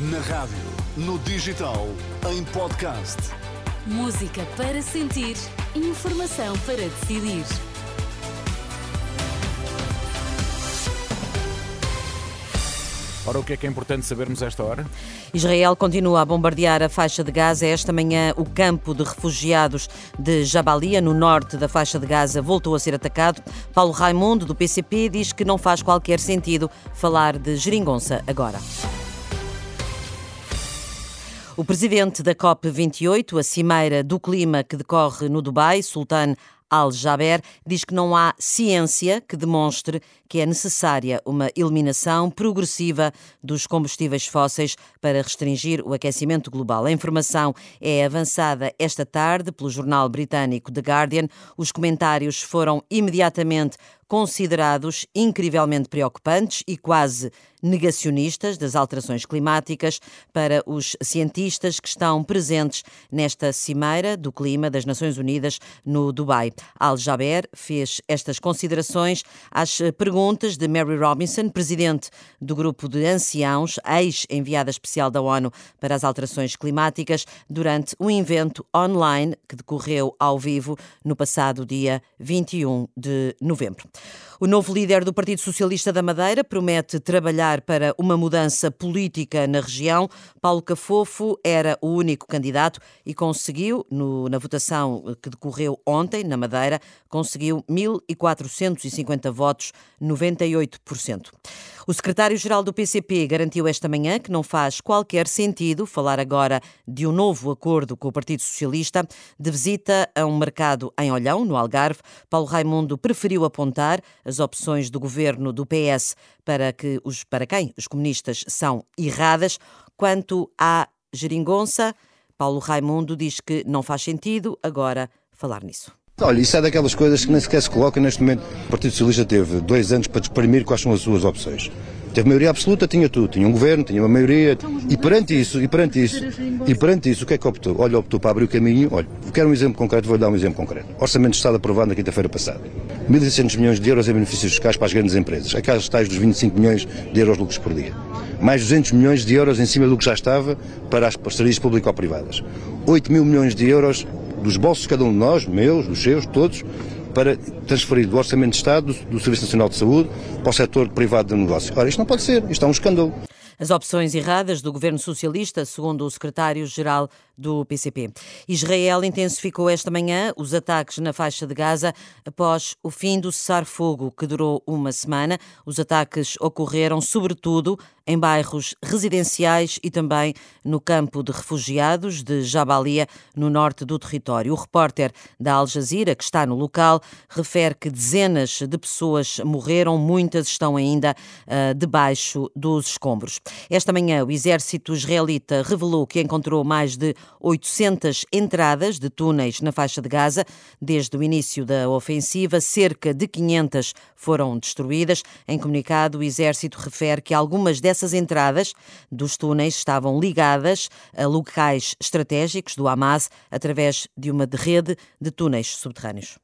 Na rádio, no digital, em podcast. Música para sentir, informação para decidir. Ora, o que é que é importante sabermos a esta hora? Israel continua a bombardear a faixa de Gaza. Esta manhã, o campo de refugiados de Jabalia, no norte da faixa de Gaza, voltou a ser atacado. Paulo Raimundo, do PCP, diz que não faz qualquer sentido falar de geringonça agora. O presidente da COP28, a cimeira do clima que decorre no Dubai, Sultan Al-Jaber, diz que não há ciência que demonstre que é necessária uma eliminação progressiva dos combustíveis fósseis para restringir o aquecimento global. A informação é avançada esta tarde pelo jornal britânico The Guardian. Os comentários foram imediatamente considerados incrivelmente preocupantes e quase negacionistas das alterações climáticas para os cientistas que estão presentes nesta cimeira do clima das Nações Unidas no Dubai. Al-Jaber fez estas considerações às perguntas de Mary Robinson, presidente do grupo de anciãos, ex-enviada especial da ONU para as alterações climáticas, durante um evento online que decorreu ao vivo no passado dia 21 de novembro. O novo líder do Partido Socialista da Madeira promete trabalhar para uma mudança política na região. Paulo Cafofo era o único candidato e conseguiu, no, na votação que decorreu ontem na Madeira, conseguiu 1.450 votos, 98%. O secretário-geral do PCP garantiu esta manhã que não faz qualquer sentido falar agora de um novo acordo com o Partido Socialista. De visita a um mercado em Olhão, no Algarve, Paulo Raimundo preferiu apontar as opções do governo do PS para, que os, para quem os comunistas são erradas. Quanto à geringonça, Paulo Raimundo diz que não faz sentido agora falar nisso. Olha, isso é daquelas coisas que nem sequer se coloca neste momento. O Partido Socialista teve dois anos para exprimir quais são as suas opções. Teve maioria absoluta, tinha tudo. Tinha um governo, tinha uma maioria. E perante isso, e perante isso, e perante isso, o que é que optou? Olha, optou para abrir o caminho. Olha, quero um exemplo concreto, vou dar um exemplo concreto. Orçamento de Estado aprovado na quinta-feira passada. 1.600 milhões de euros em benefícios fiscais para as grandes empresas. Aquelas tais dos 25 milhões de euros de lucros por dia. Mais 200 milhões de euros em cima do que já estava para as parcerias público-privadas. 8 mil milhões de euros dos bolsos de cada um de nós, meus, dos seus, todos, para transferir do Orçamento de Estado, do, Serviço Nacional de Saúde, para o setor privado de negócio. Ora, isto não pode ser, isto é um escândalo. As opções erradas do governo socialista, segundo o secretário-geral do PCP. Israel intensificou esta manhã os ataques na faixa de Gaza após o fim do cessar-fogo, que durou uma semana. Os ataques ocorreram, sobretudo, em bairros residenciais e também no campo de refugiados de Jabalia, no norte do território. O repórter da Al Jazeera, que está no local, refere que dezenas de pessoas morreram, muitas estão ainda uh, debaixo dos escombros. Esta manhã, o exército israelita revelou que encontrou mais de 800 entradas de túneis na faixa de Gaza. Desde o início da ofensiva, cerca de 500 foram destruídas. Em comunicado, o exército refere que algumas dessas entradas dos túneis estavam ligadas a locais estratégicos do Hamas através de uma rede de túneis subterrâneos.